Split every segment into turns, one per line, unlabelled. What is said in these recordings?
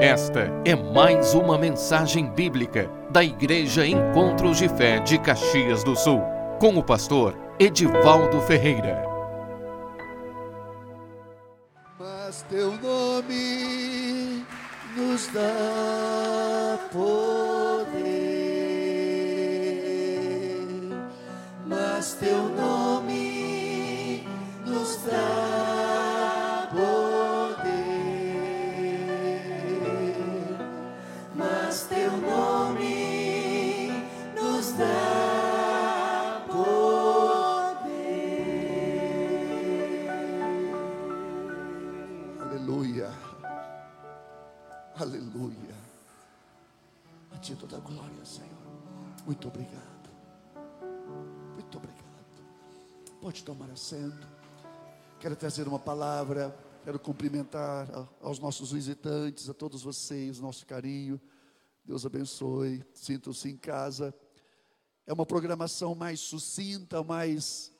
Esta é mais uma mensagem bíblica da Igreja Encontros de Fé de Caxias do Sul, com o pastor Edivaldo Ferreira.
Mas teu nome nos dá poder, mas teu nome nos dá Muito obrigado. Muito obrigado. Pode tomar assento. Quero trazer uma palavra. Quero cumprimentar aos nossos visitantes, a todos vocês, nosso carinho. Deus abençoe. Sintam-se em casa. É uma programação mais sucinta, mais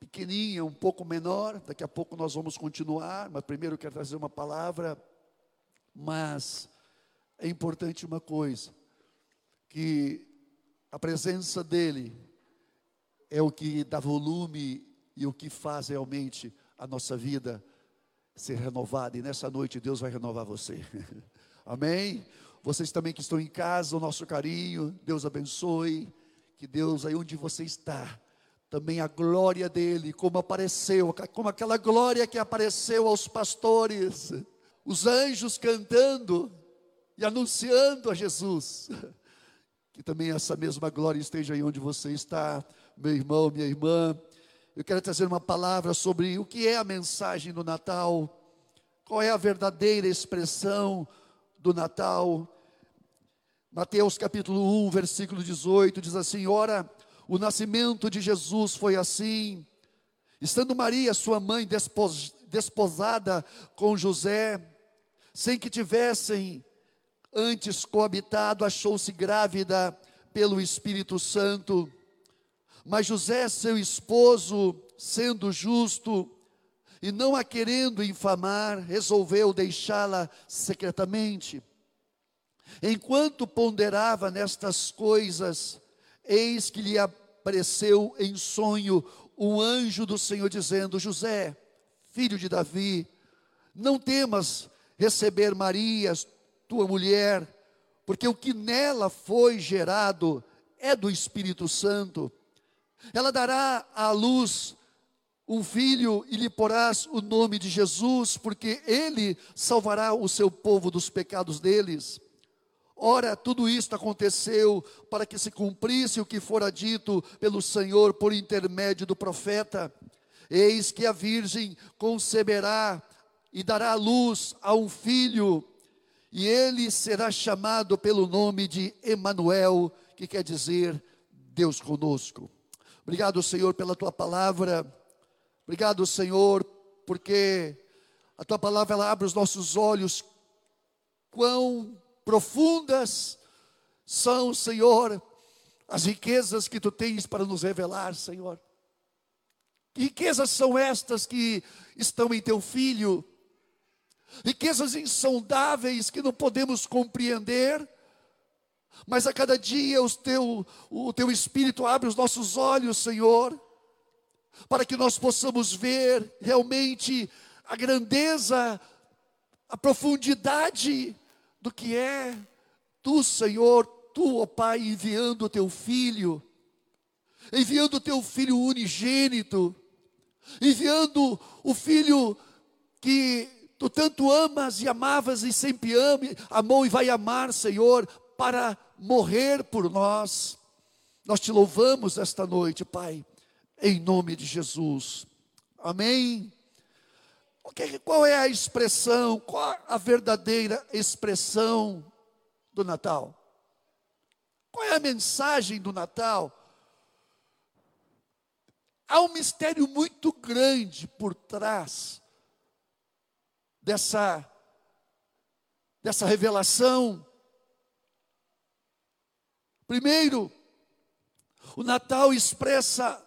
pequenininha, um pouco menor. Daqui a pouco nós vamos continuar, mas primeiro quero trazer uma palavra mas é importante uma coisa, que a presença dele é o que dá volume e o que faz realmente a nossa vida ser renovada. E nessa noite Deus vai renovar você. Amém? Vocês também que estão em casa, o nosso carinho, Deus abençoe. Que Deus, aí onde você está, também a glória dele, como apareceu, como aquela glória que apareceu aos pastores, os anjos cantando e anunciando a Jesus. Que também essa mesma glória esteja aí onde você está, meu irmão, minha irmã. Eu quero trazer uma palavra sobre o que é a mensagem do Natal, qual é a verdadeira expressão do Natal. Mateus capítulo 1, versículo 18 diz assim: Ora, o nascimento de Jesus foi assim, estando Maria, sua mãe, despos- desposada com José, sem que tivessem antes coabitado, achou-se grávida pelo Espírito Santo. Mas José, seu esposo, sendo justo e não a querendo infamar, resolveu deixá-la secretamente. Enquanto ponderava nestas coisas, eis que lhe apareceu em sonho um anjo do Senhor dizendo: José, filho de Davi, não temas receber Maria, tua mulher, porque o que nela foi gerado é do Espírito Santo. Ela dará à luz um filho e lhe porás o nome de Jesus, porque ele salvará o seu povo dos pecados deles. Ora, tudo isto aconteceu para que se cumprisse o que fora dito pelo Senhor por intermédio do profeta. Eis que a virgem conceberá e dará luz a um filho, e ele será chamado pelo nome de Emanuel, que quer dizer Deus conosco. Obrigado, Senhor, pela tua palavra. Obrigado, Senhor, porque a tua palavra ela abre os nossos olhos. Quão profundas são, Senhor, as riquezas que tu tens para nos revelar, Senhor. Que riquezas são estas que estão em teu filho? Riquezas insondáveis que não podemos compreender, mas a cada dia os teu, o teu Espírito abre os nossos olhos, Senhor, para que nós possamos ver realmente a grandeza, a profundidade do que é tu, Senhor, tu, ó Pai, enviando o teu filho, enviando o teu filho unigênito, enviando o filho que tu tanto amas e amavas e sempre ame, amou e vai amar, Senhor, para morrer por nós. Nós te louvamos esta noite, Pai, em nome de Jesus. Amém. Qual é a expressão, qual a verdadeira expressão do Natal? Qual é a mensagem do Natal? Há um mistério muito grande por trás dessa, dessa revelação. Primeiro, o Natal expressa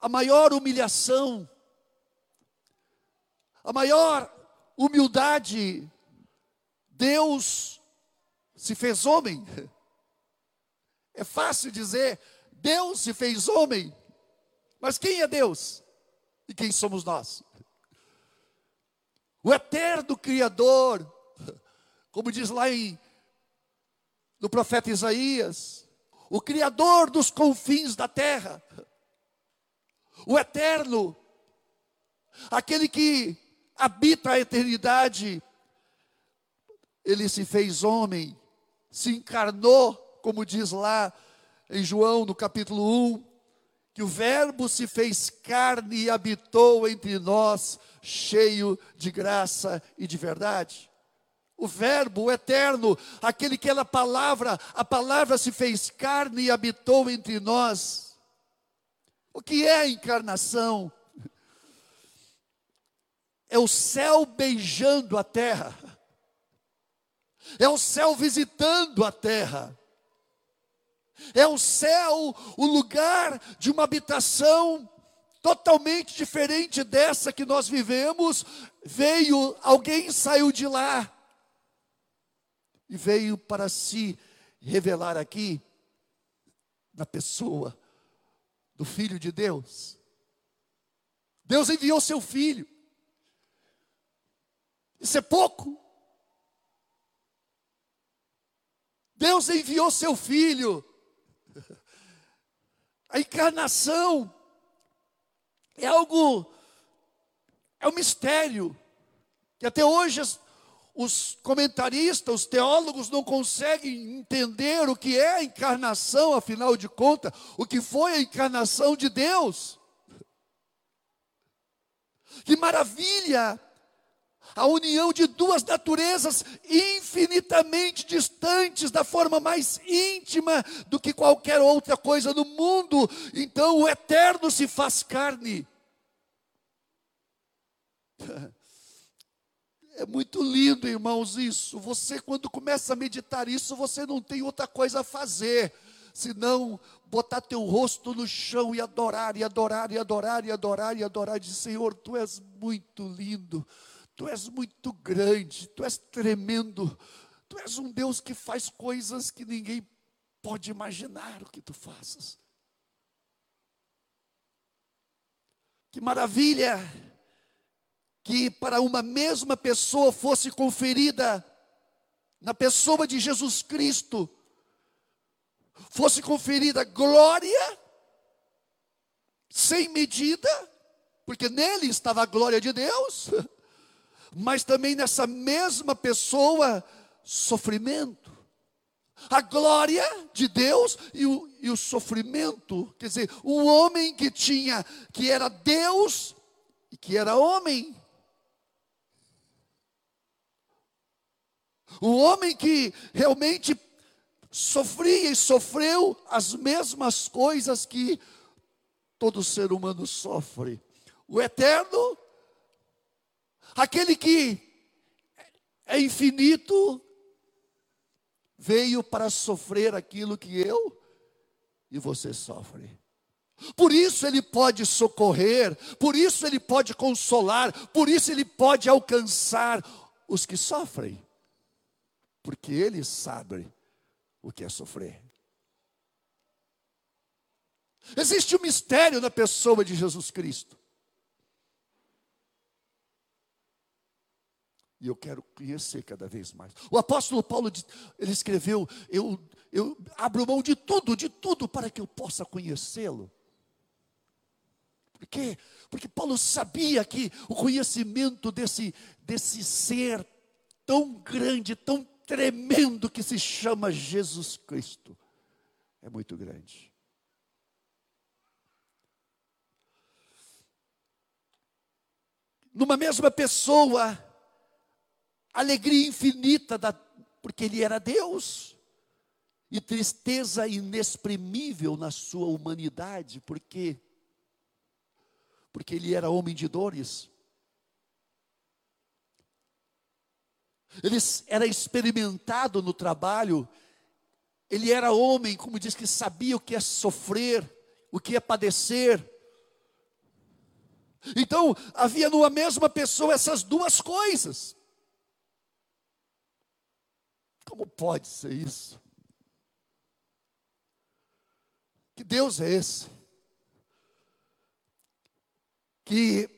a maior humilhação, a maior humildade Deus se fez homem. É fácil dizer, Deus se fez homem. Mas quem é Deus? E quem somos nós? O eterno Criador, como diz lá em, no profeta Isaías, o Criador dos confins da terra, o eterno, aquele que habita a eternidade, ele se fez homem, se encarnou, como diz lá em João no capítulo 1, que o Verbo se fez carne e habitou entre nós, cheio de graça e de verdade. O Verbo, o Eterno, aquele que era a palavra, a palavra se fez carne e habitou entre nós. O que é a encarnação? É o céu beijando a terra, é o céu visitando a terra. É o céu o lugar de uma habitação totalmente diferente dessa que nós vivemos. Veio, alguém saiu de lá e veio para se revelar aqui na pessoa do Filho de Deus. Deus enviou seu Filho. Isso é pouco. Deus enviou seu Filho a encarnação é algo, é um mistério, que até hoje os comentaristas, os teólogos não conseguem entender o que é a encarnação, afinal de contas, o que foi a encarnação de Deus. Que maravilha! A união de duas naturezas infinitamente distantes, da forma mais íntima do que qualquer outra coisa no mundo. Então o eterno se faz carne. É muito lindo, irmãos, isso. Você, quando começa a meditar isso, você não tem outra coisa a fazer senão botar teu rosto no chão e adorar, e adorar, e adorar, e adorar, e adorar, e dizer: Senhor, tu és muito lindo. Tu és muito grande, tu és tremendo, tu és um Deus que faz coisas que ninguém pode imaginar o que tu faças. Que maravilha que para uma mesma pessoa fosse conferida, na pessoa de Jesus Cristo, fosse conferida glória sem medida, porque nele estava a glória de Deus mas também nessa mesma pessoa, sofrimento. A glória de Deus e o, e o sofrimento, quer dizer, o homem que tinha, que era Deus e que era homem. O homem que realmente sofria e sofreu as mesmas coisas que todo ser humano sofre. O eterno Aquele que é infinito veio para sofrer aquilo que eu e você sofre. Por isso ele pode socorrer, por isso ele pode consolar, por isso ele pode alcançar os que sofrem, porque ele sabe o que é sofrer. Existe um mistério na pessoa de Jesus Cristo. E eu quero conhecer cada vez mais. O apóstolo Paulo, ele escreveu: Eu, eu abro mão de tudo, de tudo, para que eu possa conhecê-lo. Por quê? Porque Paulo sabia que o conhecimento desse, desse ser tão grande, tão tremendo que se chama Jesus Cristo é muito grande. Numa mesma pessoa, alegria infinita, da, porque ele era Deus, e tristeza inexprimível na sua humanidade, porque porque ele era homem de dores. Ele era experimentado no trabalho, ele era homem, como diz que sabia o que é sofrer, o que é padecer. Então, havia numa mesma pessoa essas duas coisas. Como pode ser isso? Que Deus é esse? Que,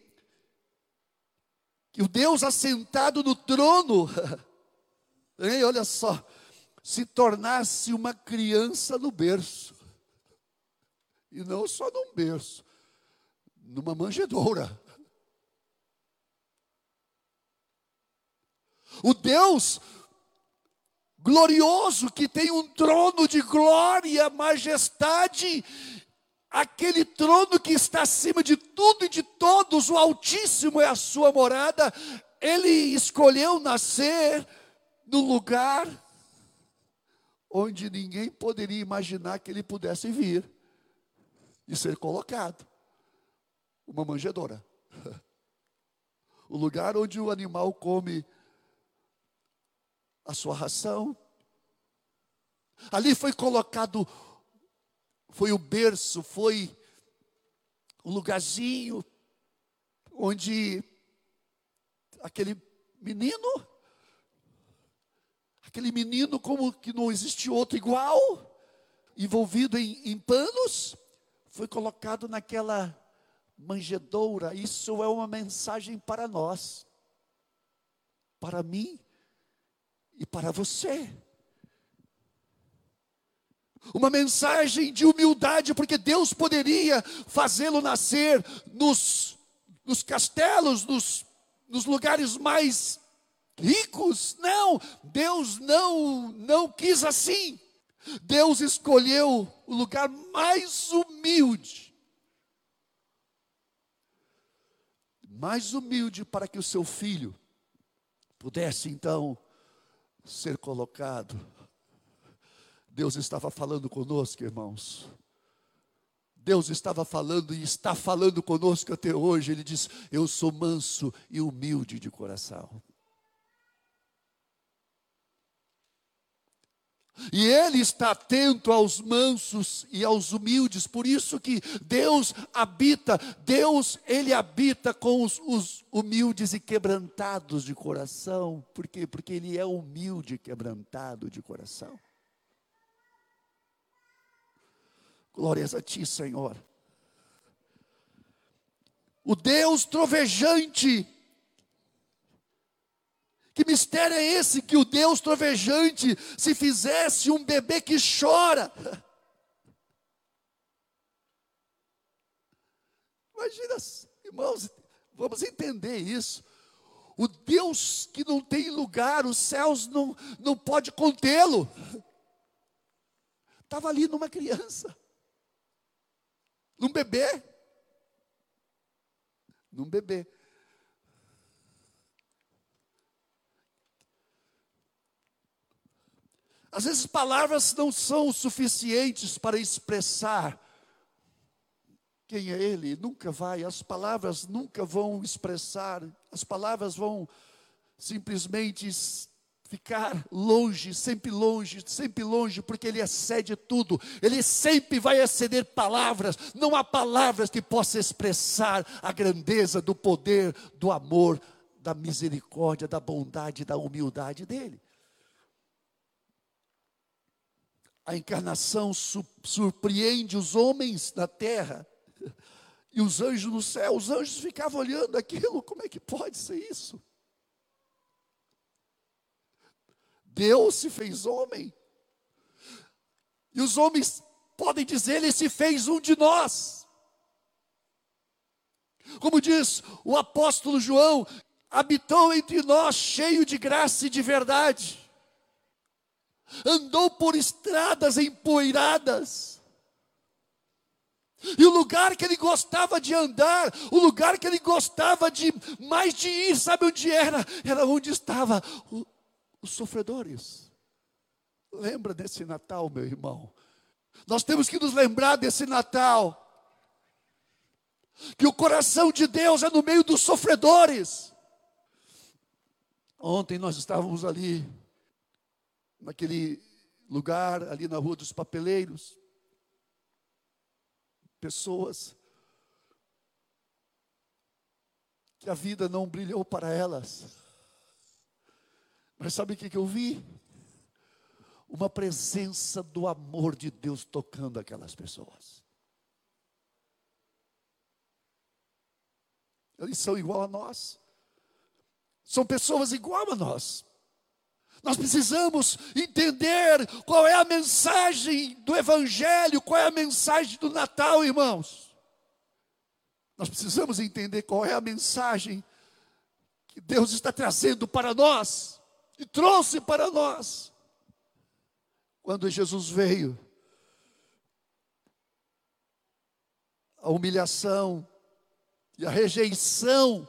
que o Deus assentado no trono, hein, olha só, se tornasse uma criança no berço. E não só num berço, numa manjedoura. O Deus glorioso que tem um trono de glória, majestade, aquele trono que está acima de tudo e de todos, o Altíssimo é a sua morada. Ele escolheu nascer no lugar onde ninguém poderia imaginar que ele pudesse vir e ser colocado uma manjedoura. O lugar onde o animal come a sua ração. Ali foi colocado, foi o berço, foi o lugarzinho onde aquele menino, aquele menino como que não existe outro igual, envolvido em, em panos, foi colocado naquela manjedoura. Isso é uma mensagem para nós, para mim e para você. Uma mensagem de humildade, porque Deus poderia fazê-lo nascer nos, nos castelos, nos, nos lugares mais ricos. Não, Deus não, não quis assim. Deus escolheu o lugar mais humilde. Mais humilde para que o seu filho pudesse então ser colocado. Deus estava falando conosco, irmãos. Deus estava falando e está falando conosco até hoje. Ele diz: Eu sou manso e humilde de coração. E ele está atento aos mansos e aos humildes, por isso que Deus habita, Deus, ele habita com os, os, humildes e quebrantados de coração. Por quê? Porque ele é humilde e quebrantado de coração. Glórias a ti, Senhor. O Deus trovejante que mistério é esse que o Deus trovejante se fizesse um bebê que chora? Imagina, irmãos, vamos entender isso. O Deus que não tem lugar, os céus não, não pode contê-lo. Estava ali numa criança, num bebê, num bebê. Às vezes palavras não são suficientes para expressar quem é Ele, nunca vai, as palavras nunca vão expressar, as palavras vão simplesmente ficar longe, sempre longe, sempre longe, porque Ele excede tudo, Ele sempre vai exceder palavras, não há palavras que possam expressar a grandeza do poder, do amor, da misericórdia, da bondade, da humildade dEle. A encarnação su surpreende os homens na terra e os anjos no céu. Os anjos ficavam olhando aquilo, como é que pode ser isso? Deus se fez homem. E os homens podem dizer, ele se fez um de nós. Como diz o apóstolo João, habitou entre nós cheio de graça e de verdade andou por estradas empoeiradas. E o lugar que ele gostava de andar, o lugar que ele gostava de mais de ir, sabe onde era? Era onde estavam os sofredores. Lembra desse Natal, meu irmão? Nós temos que nos lembrar desse Natal. Que o coração de Deus é no meio dos sofredores. Ontem nós estávamos ali naquele lugar ali na Rua dos Papeleiros. Pessoas que a vida não brilhou para elas. Mas sabe o que, eu vi? uma presença do amor de Deus tocando aquelas pessoas. Eles são igual a nós. São pessoas igual a nós. Nós precisamos entender qual é a mensagem do Evangelho, qual é a mensagem do Natal, irmãos. Nós precisamos entender qual é a mensagem que Deus está trazendo para nós e trouxe para nós. Quando Jesus veio, a humilhação e a rejeição.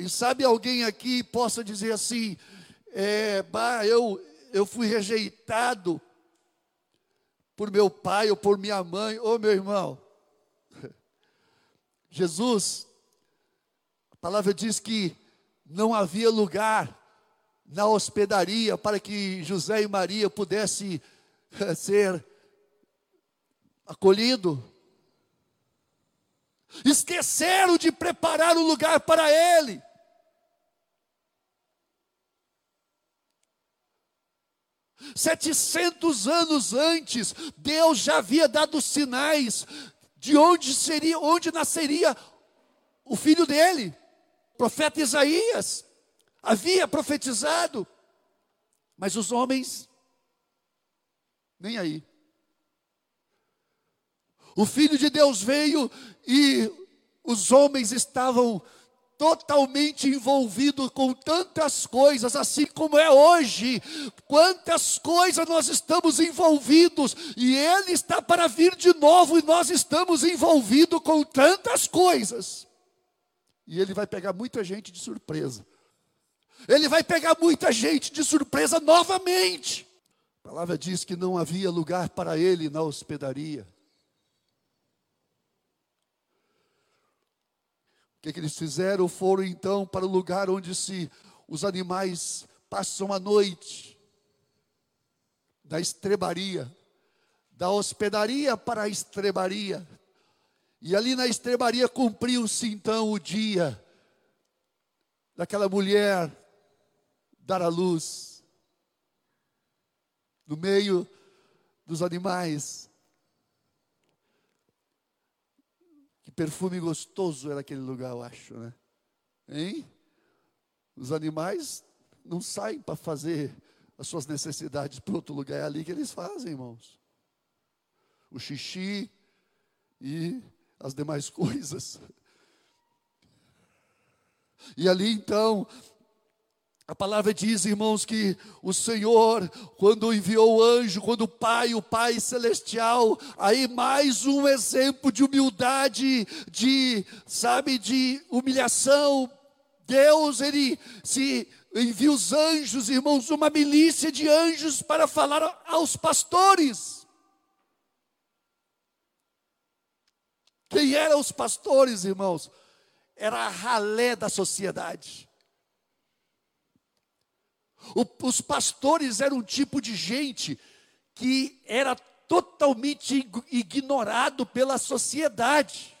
Quem sabe alguém aqui possa dizer assim: é, bah, eu, eu fui rejeitado por meu pai ou por minha mãe, ô meu irmão. Jesus, a palavra diz que não havia lugar na hospedaria para que José e Maria pudessem eh, ser acolhido. Esqueceram de preparar o lugar para ele. Setecentos anos antes, Deus já havia dado sinais de onde seria, onde nasceria o filho dele. O profeta Isaías havia profetizado, mas os homens nem aí. O filho de Deus veio e os homens estavam totalmente envolvido com tantas coisas, assim como é hoje. Quantas coisas nós estamos envolvidos, e Ele está para vir de novo, e nós estamos envolvidos com tantas coisas. E Ele vai pegar muita gente de surpresa. Ele vai pegar muita gente de surpresa novamente. A palavra diz que não havia lugar para ele na hospedaria. Que, que eles fizeram? Foram então para o lugar onde se os animais passam a noite, da estrebaria, da hospedaria para a estrebaria. E ali na estrebaria cumpriu-se então o dia daquela mulher dar à luz, no meio dos animais. Perfume gostoso era aquele lugar, eu acho, né? Hein? Os animais não saem para fazer as suas necessidades para outro lugar, é ali que eles fazem, irmãos. O xixi e as demais coisas. E ali então, a palavra diz, irmãos, que o Senhor, quando enviou o anjo, quando o Pai, o Pai celestial, aí mais um exemplo de humildade, de, sabe, de humilhação. Deus, ele se envia os anjos, irmãos, uma milícia de anjos para falar aos pastores. Quem eram os pastores, irmãos? Era a ralé da sociedade o, os pastores eram um tipo de gente que era totalmente ignorado pela sociedade.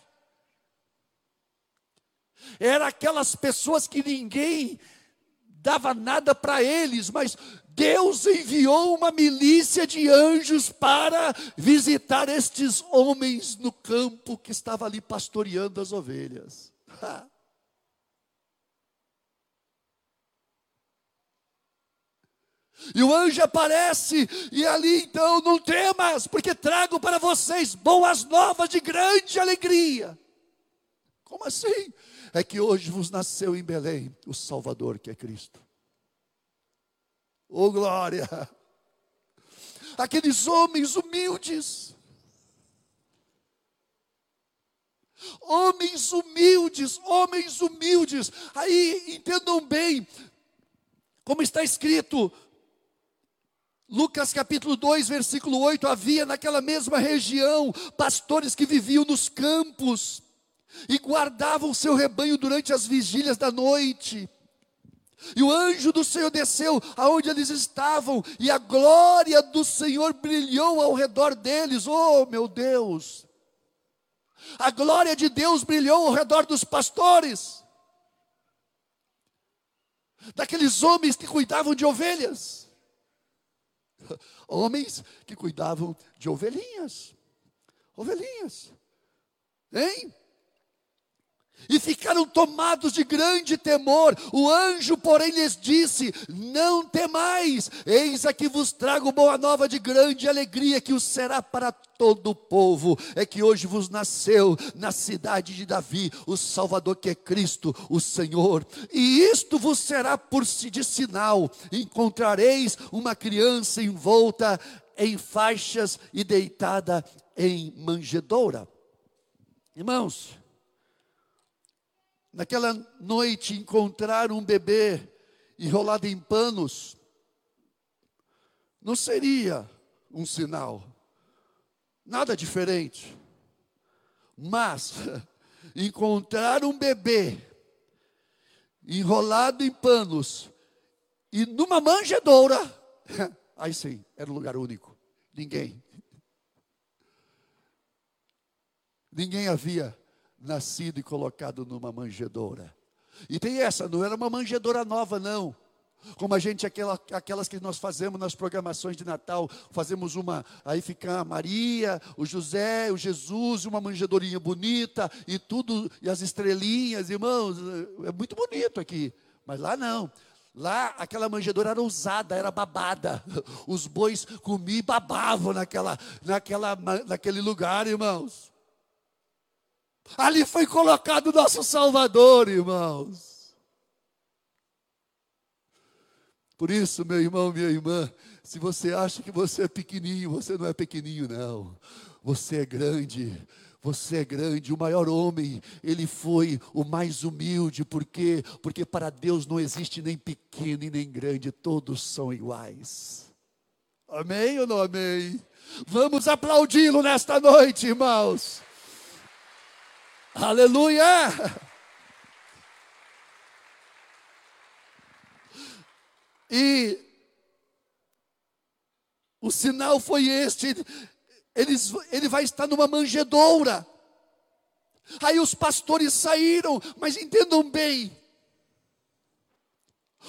Era aquelas pessoas que ninguém dava nada para eles, mas Deus enviou uma milícia de anjos para visitar estes homens no campo que estava ali pastoreando as ovelhas. E o anjo aparece, e ali então não temas, porque trago para vocês boas novas de grande alegria. Como assim? É que hoje vos nasceu em Belém o Salvador, que é Cristo. Oh glória! Aqueles homens humildes, homens humildes, homens humildes. Aí entendam bem, como está escrito Lucas capítulo 2, versículo 8: havia naquela mesma região pastores que viviam nos campos e guardavam seu rebanho durante as vigílias da noite. E o anjo do Senhor desceu aonde eles estavam, e a glória do Senhor brilhou ao redor deles. Oh, meu Deus! A glória de Deus brilhou ao redor dos pastores. daqueles homens que cuidavam de ovelhas. Homens que cuidavam de ovelhinhas. Ovelhinhas. Hein? E ficaram tomados de grande temor. O anjo, porém, lhes disse: Não temais, eis aqui vos trago boa nova de grande alegria, que o será para todo o povo. É que hoje vos nasceu na cidade de Davi o Salvador, que é Cristo, o Senhor. E isto vos será por si de sinal: encontrareis uma criança envolta em faixas e deitada em manjedoura. Irmãos, naquela noite encontrar um bebê enrolado em panos, não seria um sinal, nada diferente. Mas encontrar um bebê enrolado em panos e numa manjedoura, aí sim, era um lugar único. Ninguém. Ninguém havia nascido e colocado numa manjedoura. E tem essa, não era uma manjedoura nova, não. Como a gente, aquela, aquelas que nós fazemos nas programações de Natal, fazemos uma, aí fica a Maria, o José, o Jesus, uma manjedorinha bonita, e tudo, e as estrelinhas, irmãos, é muito bonito aqui. Mas lá não. Lá aquela manjedoura era usada, era babada. Os bois comiam e babavam naquela, naquela, naquele lugar, irmãos. Ali foi colocado o nosso Salvador, irmãos. Por isso, meu irmão, minha irmã, se você acha que você é pequenininho, você não é pequenininho, não. Você é grande. Você é grande, o maior homem, ele foi o mais humilde, por quê? Porque para Deus não existe nem pequeno e nem grande, todos são iguais. Amém ou não amém? Vamos aplaudi-lo nesta noite, irmãos. Aleluia! E o sinal foi este: ele, ele vai estar numa manjedoura. Aí os pastores saíram, mas entendam bem,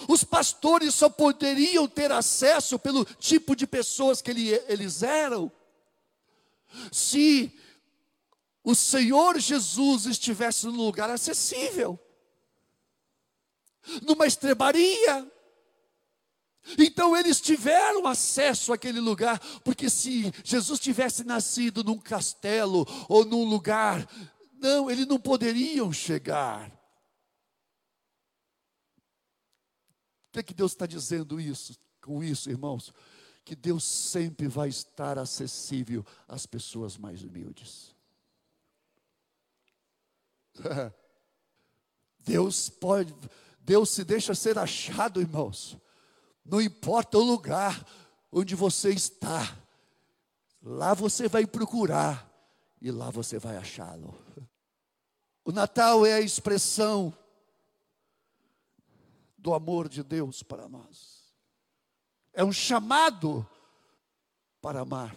os pastores só poderiam ter acesso pelo tipo de pessoas que ele, eles eram, se o Senhor Jesus estivesse num lugar acessível, numa estrebaria. Então eles tiveram acesso àquele lugar, porque se Jesus tivesse nascido num castelo ou num lugar, não, eles não poderiam chegar. O que, é que Deus está dizendo isso, com isso, irmãos? Que Deus sempre vai estar acessível às pessoas mais humildes. Deus pode, Deus se deixa ser achado, irmãos. Não importa o lugar onde você está, lá você vai procurar e lá você vai achá-lo. O Natal é a expressão do amor de Deus para nós. É um chamado para amar.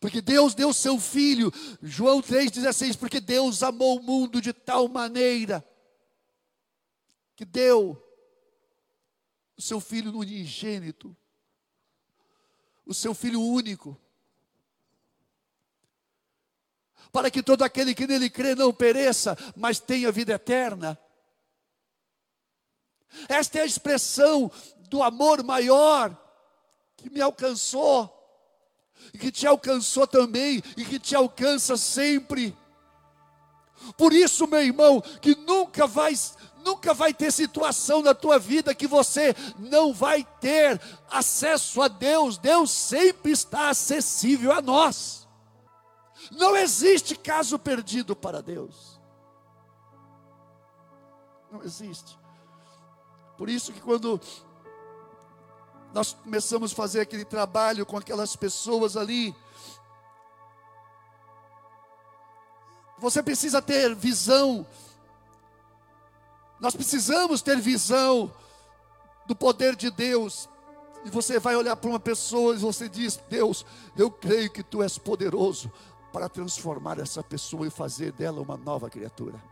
Porque Deus deu seu filho, João 3,16, porque Deus amou o mundo de tal maneira que deu o seu filho unigênito, o seu filho único, para que todo aquele que nele crê não pereça, mas tenha vida eterna. Esta é a expressão do amor maior que me alcançou e que te alcançou também e que te alcança sempre. Por isso, meu irmão, que nunca vai nunca vai ter situação na tua vida que você não vai ter acesso a Deus. Deus sempre está acessível a nós. Não existe caso perdido para Deus. Não existe. Por isso que quando nós começamos a fazer aquele trabalho com aquelas pessoas ali. Você precisa ter visão. Nós precisamos ter visão do poder de Deus. E você vai olhar para uma pessoa e você diz: Deus, eu creio que tu és poderoso para transformar essa pessoa e fazer dela uma nova criatura.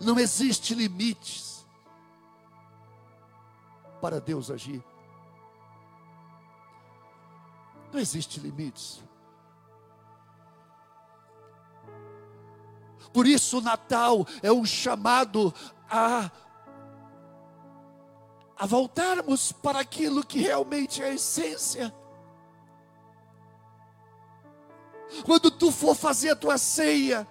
Não existe limites para Deus agir. Não existe limites. Por isso o Natal é um chamado a a voltarmos para aquilo que realmente é a essência. Quando tu for fazer a tua ceia,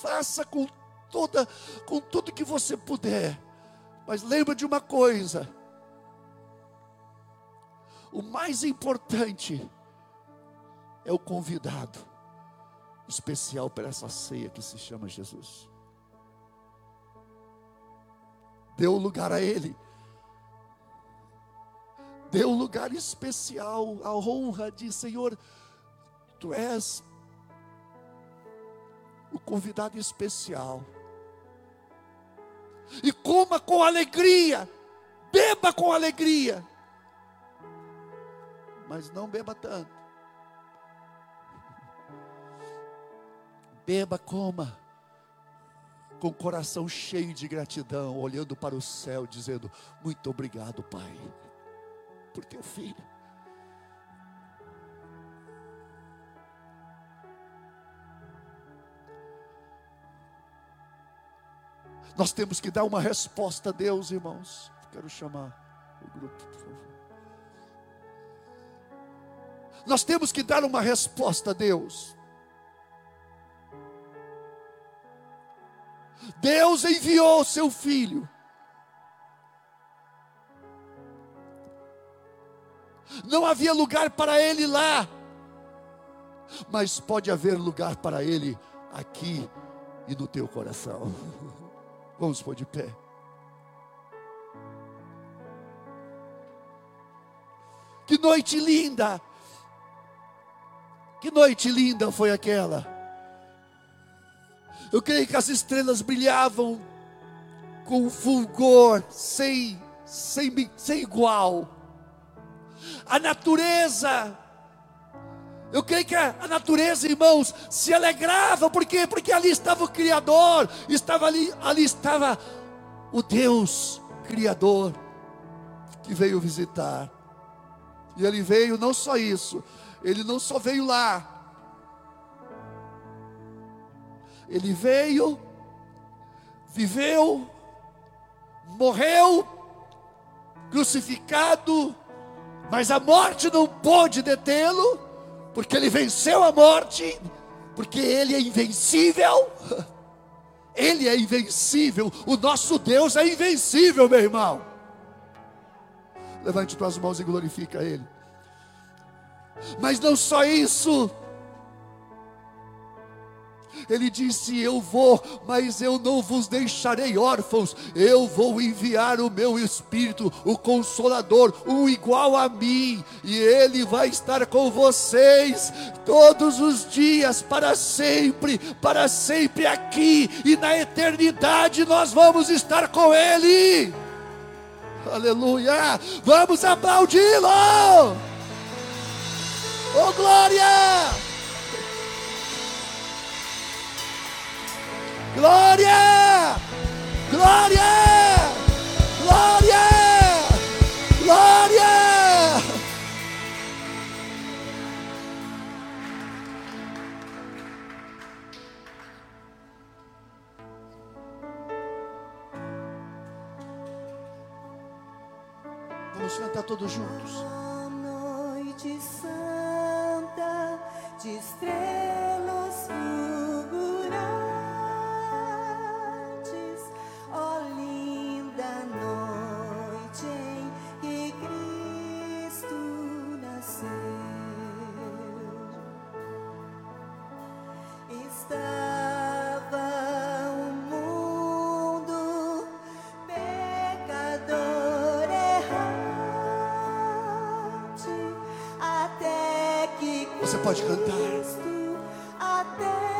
faça com toda com tudo que você puder. Mas lembra de uma coisa: o mais importante é o convidado especial para essa ceia que se chama Jesus. O lugar a Ele. Dê um lugar especial, a honra de Senhor, Tu és o convidado especial. E coma com alegria, beba com alegria, mas não beba tanto. Beba, coma, com o coração cheio de gratidão, olhando para o céu, dizendo: Muito obrigado, Pai, por teu filho. Nós temos que dar uma resposta a Deus, irmãos. Quero chamar o grupo, por favor. Nós temos que dar uma resposta a Deus. Deus enviou seu filho. Não havia lugar para ele lá, mas pode haver lugar para ele aqui e no teu coração. Vamos pôr de pé. Que noite linda! Que noite linda foi aquela! Eu creio que as estrelas brilhavam com fulgor sem, sem, sem igual. A natureza, eu creio que a, natureza, irmãos, se alegrava, por quê? Porque ali estava o Criador, estava ali, ali estava o Deus Criador que veio visitar. E ele veio não só isso, ele não só veio lá, Ele veio, viveu, morreu, crucificado, mas a morte não pôde detê-lo, porque ele venceu a morte, porque ele é invencível. Ele é invencível, o nosso Deus é invencível, meu irmão. Levante tuas mãos e glorifica Ele. Mas não só isso, ele disse: Eu vou, mas eu não vos deixarei órfãos. Eu vou enviar o meu Espírito, o Consolador, um igual a mim, e ele vai estar com vocês todos os dias, para sempre, para sempre aqui e na eternidade nós vamos estar com ele. Aleluia! Vamos aplaudi-lo! Oh glória! Glória! Glória! Glória! Glória! Vamos cantar todos juntos. Pode cantar.